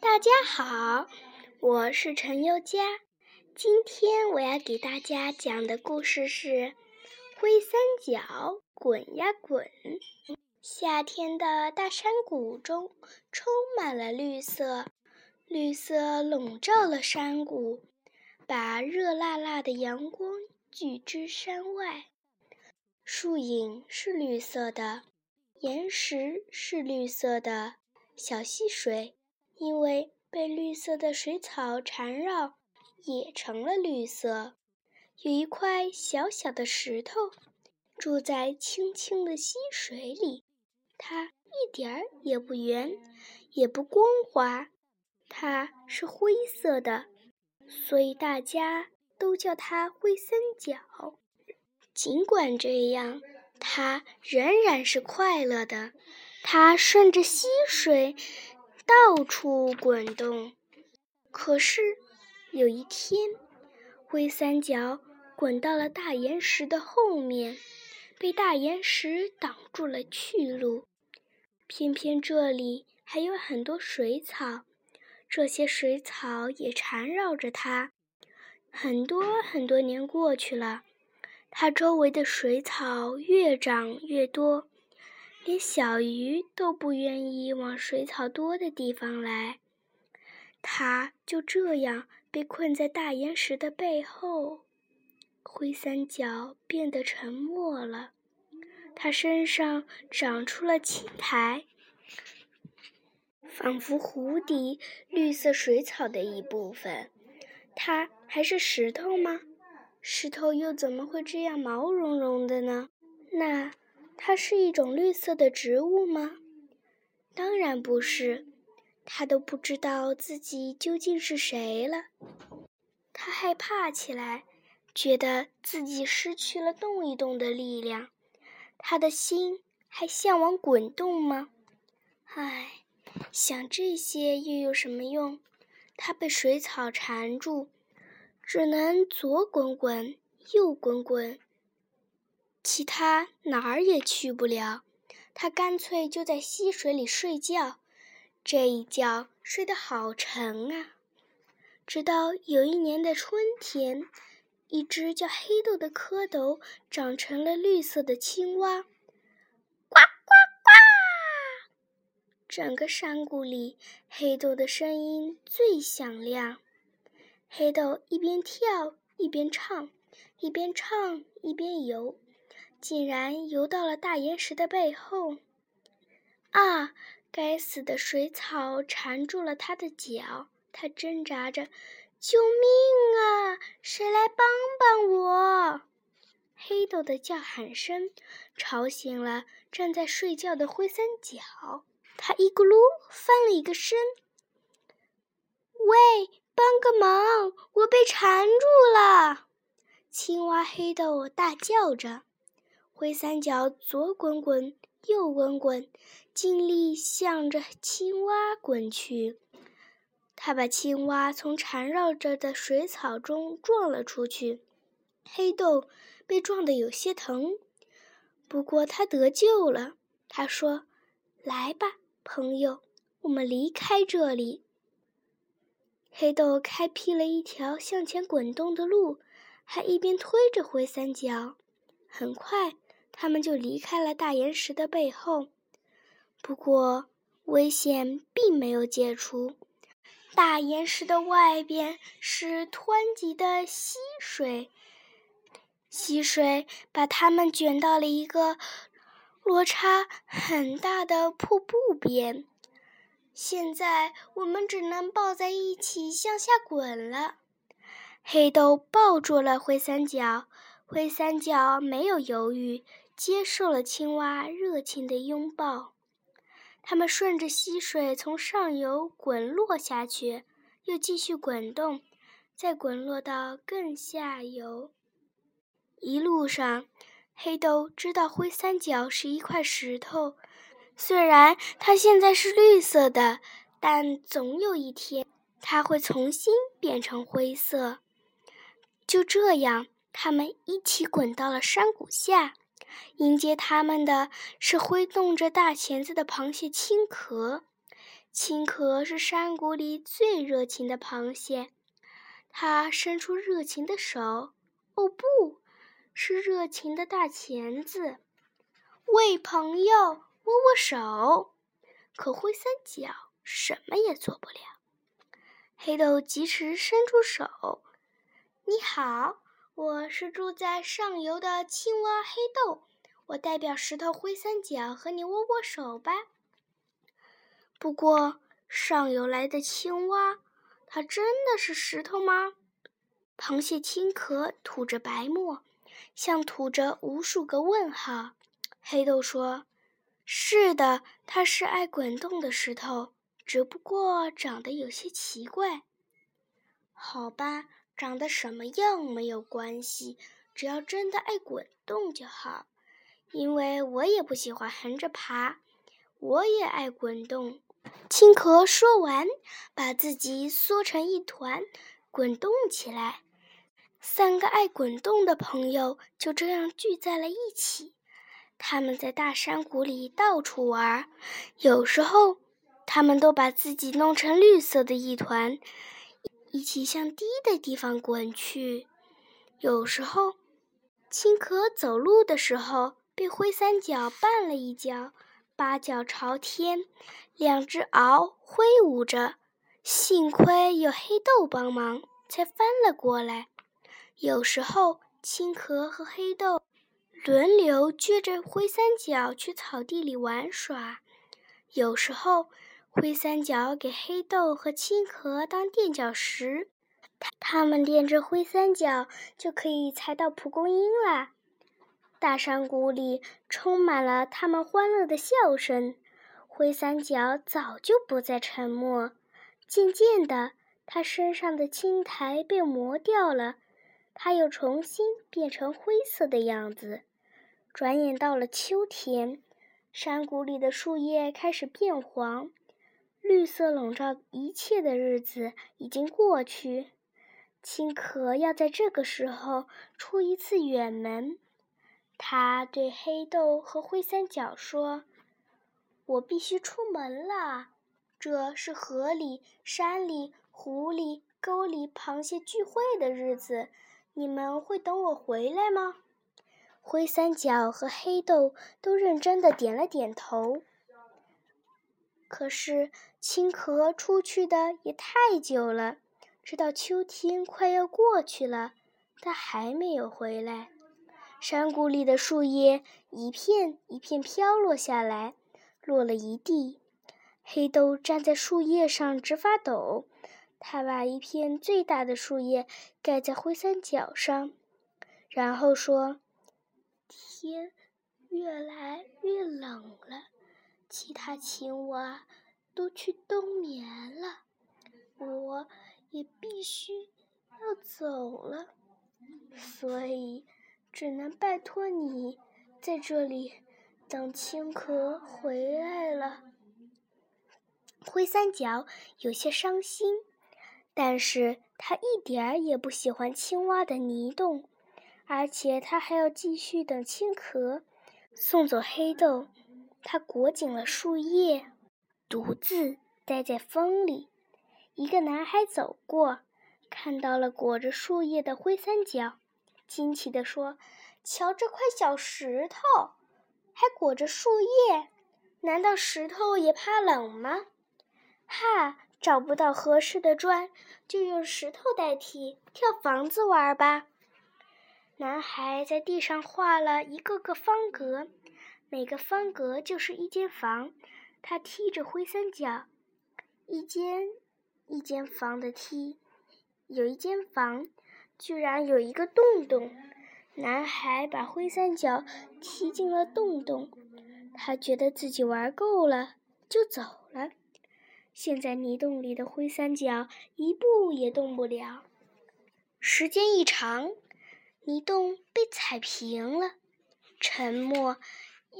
大家好，我是陈宥佳。今天我要给大家讲的故事是《灰三角滚呀滚》。夏天的大山谷中充满了绿色，绿色笼罩了山谷，把热辣辣的阳光聚之山外。树影是绿色的，岩石是绿色的，小溪水因为被绿色的水草缠绕，也成了绿色。有一块小小的石头，住在清清的溪水里。它一点儿也不圆，也不光滑，它是灰色的，所以大家都叫它灰三角。尽管这样，它仍然是快乐的。它顺着溪水到处滚动。可是有一天，灰三角滚到了大岩石的后面。被大岩石挡住了去路，偏偏这里还有很多水草，这些水草也缠绕着它。很多很多年过去了，它周围的水草越长越多，连小鱼都不愿意往水草多的地方来。它就这样被困在大岩石的背后。灰三角变得沉默了，它身上长出了青苔，仿佛湖底绿色水草的一部分。它还是石头吗？石头又怎么会这样毛茸茸的呢？那它是一种绿色的植物吗？当然不是。它都不知道自己究竟是谁了，它害怕起来。觉得自己失去了动一动的力量，他的心还向往滚动吗？唉，想这些又有什么用？它被水草缠住，只能左滚滚，右滚滚，其他哪儿也去不了。他干脆就在溪水里睡觉，这一觉睡得好沉啊！直到有一年的春天。一只叫黑豆的蝌蚪长成了绿色的青蛙，呱呱呱！整个山谷里，黑豆的声音最响亮。黑豆一边跳一边唱，一边唱一边游，竟然游到了大岩石的背后。啊！该死的水草缠住了他的脚，他挣扎着。救命啊！谁来帮帮我？黑豆的叫喊声吵醒了正在睡觉的灰三角，他一咕噜翻了一个身。喂，帮个忙！我被缠住了！青蛙黑豆大叫着。灰三角左滚滚，右滚滚，尽力向着青蛙滚去。他把青蛙从缠绕着的水草中撞了出去，黑豆被撞得有些疼，不过他得救了。他说：“来吧，朋友，我们离开这里。”黑豆开辟了一条向前滚动的路，还一边推着灰三角。很快，他们就离开了大岩石的背后。不过，危险并没有解除。大岩石的外边是湍急的溪水，溪水把它们卷到了一个落差很大的瀑布边。现在我们只能抱在一起向下滚了。黑豆抱住了灰三角，灰三角没有犹豫，接受了青蛙热情的拥抱。它们顺着溪水从上游滚落下去，又继续滚动，再滚落到更下游。一路上，黑豆知道灰三角是一块石头，虽然它现在是绿色的，但总有一天它会重新变成灰色。就这样，他们一起滚到了山谷下。迎接他们的是挥动着大钳子的螃蟹青壳，青壳是山谷里最热情的螃蟹，它伸出热情的手，哦不，是热情的大钳子，喂朋友，握握手。可灰三角什么也做不了。黑豆及时伸出手：“你好，我是住在上游的青蛙黑豆，我代表石头灰三角和你握握手吧。”不过，上游来的青蛙，它真的是石头吗？螃蟹青壳吐着白沫，像吐着无数个问号。黑豆说：“是的，它是爱滚动的石头，只不过长得有些奇怪。”好吧，长得什么样没有关系，只要真的爱滚动就好。因为我也不喜欢横着爬，我也爱滚动。青壳说完，把自己缩成一团，滚动起来。三个爱滚动的朋友就这样聚在了一起。他们在大山谷里到处玩，有时候他们都把自己弄成绿色的一团，一起向低的地方滚去。有时候，青壳走路的时候被灰三角绊了一跤。八脚朝天，两只螯挥舞着，幸亏有黑豆帮忙，才翻了过来。有时候，青壳和黑豆轮流撅着灰三角去草地里玩耍；有时候，灰三角给黑豆和青壳当垫脚石，他们垫着灰三角就可以踩到蒲公英啦。大山谷里充满了他们欢乐的笑声。灰三角早就不再沉默。渐渐的，它身上的青苔被磨掉了，它又重新变成灰色的样子。转眼到了秋天，山谷里的树叶开始变黄，绿色笼罩一切的日子已经过去。青壳要在这个时候出一次远门。他对黑豆和灰三角说：“我必须出门了。这是河里、山里、湖里、沟里螃蟹聚会的日子，你们会等我回来吗？”灰三角和黑豆都认真的点了点头。可是青壳出去的也太久了，直到秋天快要过去了，他还没有回来。山谷里的树叶一片一片飘落下来，落了一地。黑豆站在树叶上直发抖，他把一片最大的树叶盖在灰三角上，然后说：“天越来越冷了，其他青蛙都去冬眠了，我也必须要走了，所以。”只能拜托你在这里等青壳回来了。灰三角有些伤心，但是他一点儿也不喜欢青蛙的泥洞，而且他还要继续等青壳送走黑豆。他裹紧了树叶，独自待在风里。一个男孩走过，看到了裹着树叶的灰三角。惊奇地说：“瞧这块小石头，还裹着树叶，难道石头也怕冷吗？”哈，找不到合适的砖，就用石头代替，跳房子玩吧。男孩在地上画了一个个方格，每个方格就是一间房。他踢着灰三角，一间一间房的踢，有一间房。居然有一个洞洞，男孩把灰三角踢进了洞洞，他觉得自己玩够了，就走了。现在泥洞里的灰三角一步也动不了。时间一长，泥洞被踩平了，沉默，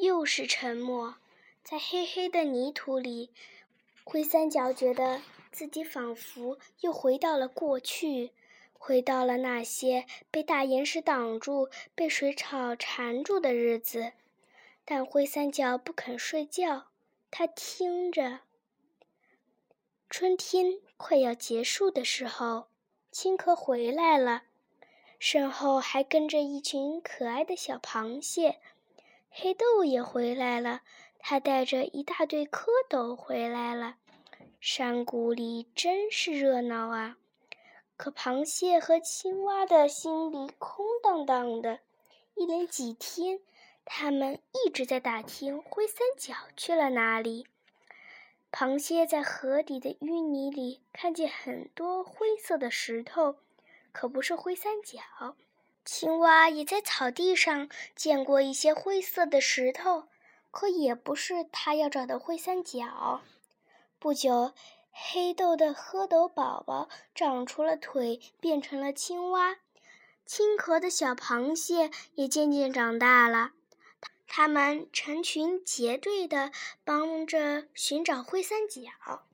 又是沉默。在黑黑的泥土里，灰三角觉得自己仿佛又回到了过去。回到了那些被大岩石挡住、被水草缠住的日子，但灰三角不肯睡觉。他听着，春天快要结束的时候，青壳回来了，身后还跟着一群可爱的小螃蟹。黑豆也回来了，他带着一大堆蝌蚪回来了。山谷里真是热闹啊！可螃蟹和青蛙的心里空荡荡的。一连几天，他们一直在打听灰三角去了哪里。螃蟹在河底的淤泥里看见很多灰色的石头，可不是灰三角。青蛙也在草地上见过一些灰色的石头，可也不是它要找的灰三角。不久，黑豆的蝌蚪宝宝长出了腿，变成了青蛙；青壳的小螃蟹也渐渐长大了。它们成群结队地帮着寻找灰三角。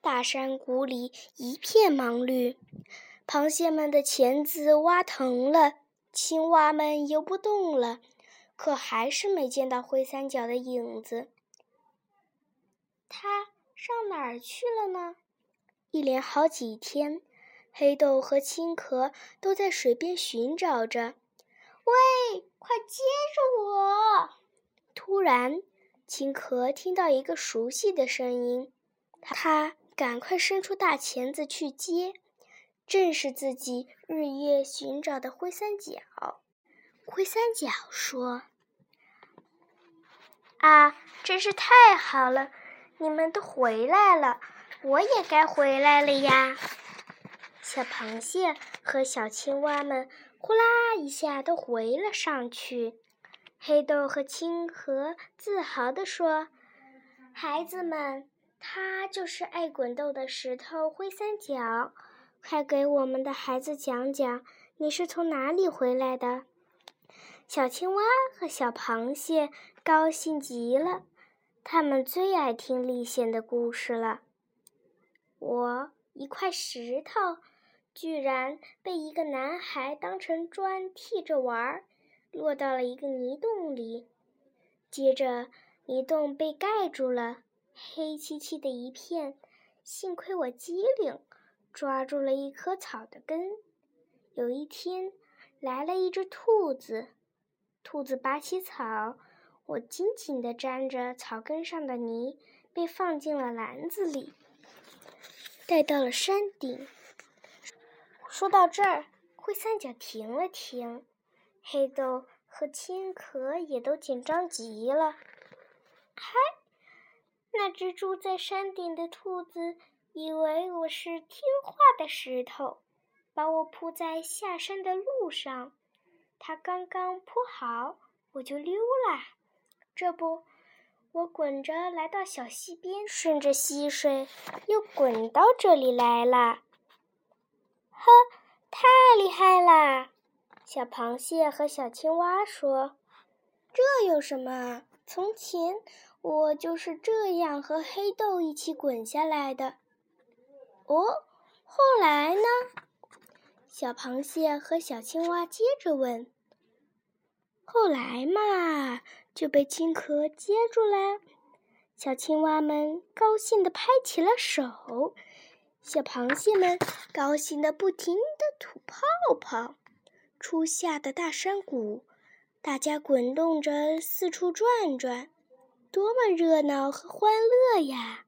大山谷里一片忙绿。螃蟹们的钳子挖疼了，青蛙们游不动了，可还是没见到灰三角的影子。它上哪儿去了呢？一连好几天，黑豆和青壳都在水边寻找着。喂，快接住我！突然，青壳听到一个熟悉的声音，他赶快伸出大钳子去接。正是自己日夜寻找的灰三角。灰三角说：“啊，真是太好了！你们都回来了，我也该回来了呀！”小螃蟹和小青蛙们呼啦一下都回了上去。黑豆和青壳自豪地说：“孩子们，它就是爱滚动的石头灰三角。”快给我们的孩子讲讲，你是从哪里回来的？小青蛙和小螃蟹高兴极了，他们最爱听历险的故事了。我一块石头，居然被一个男孩当成砖替着玩儿，落到了一个泥洞里。接着，泥洞被盖住了，黑漆漆的一片。幸亏我机灵。抓住了一棵草的根。有一天，来了一只兔子。兔子拔起草，我紧紧地粘着草根上的泥，被放进了篮子里，带到了山顶。说到这儿，灰三角停了停，黑豆和青壳也都紧张极了。嗨，那只住在山顶的兔子。以为我是听话的石头，把我铺在下山的路上。它刚刚铺好，我就溜了。这不，我滚着来到小溪边，顺着溪水又滚到这里来了。呵，太厉害啦！小螃蟹和小青蛙说：“这有什么？从前我就是这样和黑豆一起滚下来的。”哦，后来呢？小螃蟹和小青蛙接着问。后来嘛，就被青壳接住了。小青蛙们高兴地拍起了手，小螃蟹们高兴得不停地吐泡泡。初夏的大山谷，大家滚动着四处转转，多么热闹和欢乐呀！